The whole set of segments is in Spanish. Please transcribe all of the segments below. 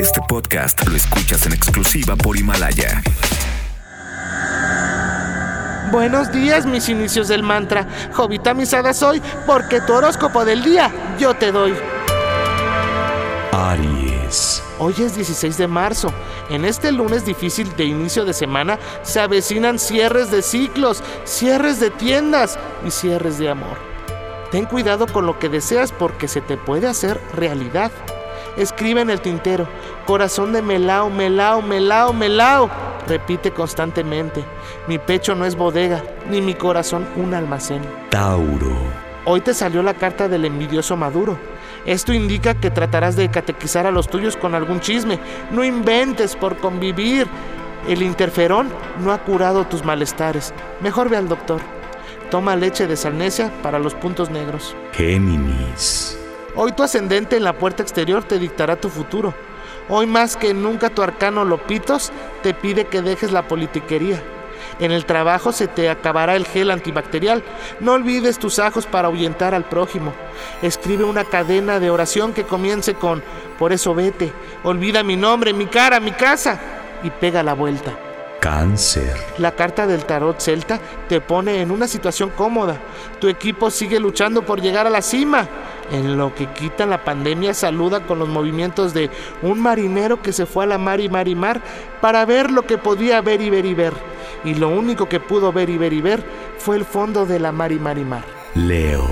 Este podcast lo escuchas en exclusiva por Himalaya. Buenos días, mis inicios del mantra. Jovita misada soy, porque tu horóscopo del día yo te doy. Aries. Hoy es 16 de marzo. En este lunes difícil de inicio de semana se avecinan cierres de ciclos, cierres de tiendas y cierres de amor. Ten cuidado con lo que deseas porque se te puede hacer realidad. Escribe en el tintero, corazón de melao, melao, melao, melao. Repite constantemente, mi pecho no es bodega, ni mi corazón un almacén. Tauro. Hoy te salió la carta del envidioso Maduro. Esto indica que tratarás de catequizar a los tuyos con algún chisme. No inventes por convivir. El interferón no ha curado tus malestares. Mejor ve al doctor. Toma leche de salnesia para los puntos negros. Géminis. Hoy tu ascendente en la puerta exterior te dictará tu futuro. Hoy más que nunca tu arcano Lopitos te pide que dejes la politiquería. En el trabajo se te acabará el gel antibacterial. No olvides tus ajos para ahuyentar al prójimo. Escribe una cadena de oración que comience con Por eso vete, olvida mi nombre, mi cara, mi casa y pega la vuelta. Cáncer. La carta del tarot celta te pone en una situación cómoda. Tu equipo sigue luchando por llegar a la cima. En lo que quita la pandemia saluda con los movimientos de un marinero que se fue a la mar y mar y mar para ver lo que podía ver y ver y ver. Y lo único que pudo ver y ver y ver fue el fondo de la mar y mar y mar. Leo.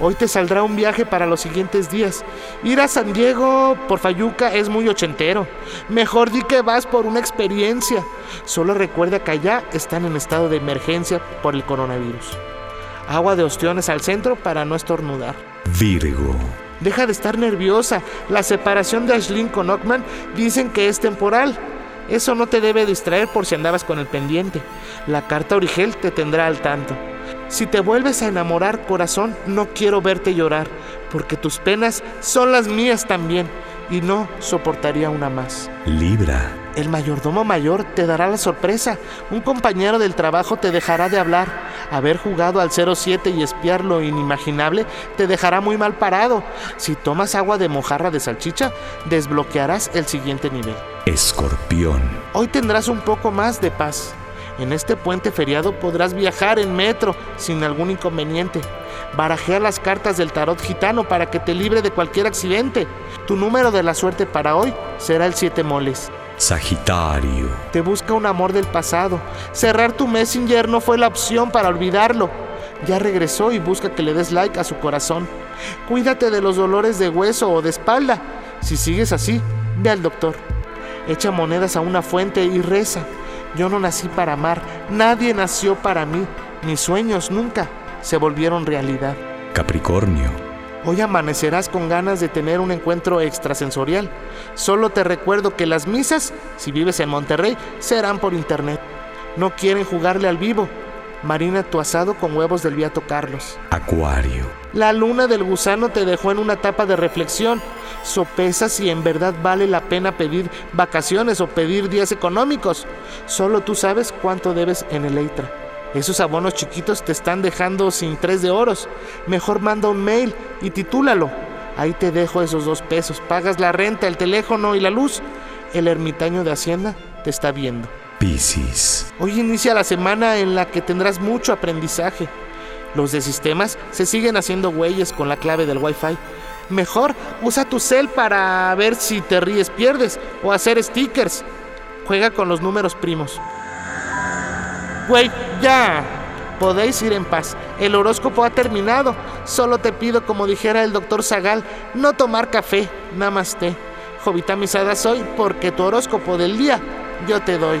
Hoy te saldrá un viaje para los siguientes días. Ir a San Diego por Fayuca es muy ochentero. Mejor di que vas por una experiencia. Solo recuerda que allá están en estado de emergencia por el coronavirus. Agua de ostiones al centro para no estornudar. Virgo. Deja de estar nerviosa. La separación de Ashlyn con Ockman dicen que es temporal. Eso no te debe distraer por si andabas con el pendiente. La carta Origel te tendrá al tanto. Si te vuelves a enamorar, corazón, no quiero verte llorar, porque tus penas son las mías también, y no soportaría una más. Libra. El mayordomo mayor te dará la sorpresa. Un compañero del trabajo te dejará de hablar. Haber jugado al 07 y espiar lo inimaginable te dejará muy mal parado. Si tomas agua de mojarra de salchicha, desbloquearás el siguiente nivel. Escorpión. Hoy tendrás un poco más de paz. En este puente feriado podrás viajar en metro sin algún inconveniente. Barajea las cartas del tarot gitano para que te libre de cualquier accidente. Tu número de la suerte para hoy será el 7 moles. Sagitario. Te busca un amor del pasado. Cerrar tu Messenger no fue la opción para olvidarlo. Ya regresó y busca que le des like a su corazón. Cuídate de los dolores de hueso o de espalda. Si sigues así, ve al doctor. Echa monedas a una fuente y reza. Yo no nací para amar, nadie nació para mí. Mis sueños nunca se volvieron realidad. Capricornio. Hoy amanecerás con ganas de tener un encuentro extrasensorial. Solo te recuerdo que las misas, si vives en Monterrey, serán por internet. No quieren jugarle al vivo. Marina tu asado con huevos del Beato Carlos. Acuario. La luna del gusano te dejó en una etapa de reflexión. Sopesa si en verdad vale la pena pedir vacaciones o pedir días económicos. Solo tú sabes cuánto debes en el EITRA. Esos abonos chiquitos te están dejando sin tres de oros. Mejor manda un mail y titúlalo. Ahí te dejo esos dos pesos. Pagas la renta, el teléfono y la luz. El ermitaño de Hacienda te está viendo. Piscis. Hoy inicia la semana en la que tendrás mucho aprendizaje. Los de sistemas se siguen haciendo güeyes con la clave del Wi-Fi. Mejor usa tu cel para ver si te ríes pierdes o hacer stickers. Juega con los números primos. Güey, ya. Podéis ir en paz. El horóscopo ha terminado. Solo te pido, como dijera el doctor Zagal, no tomar café. Namaste. Jovita misada soy porque tu horóscopo del día yo te doy.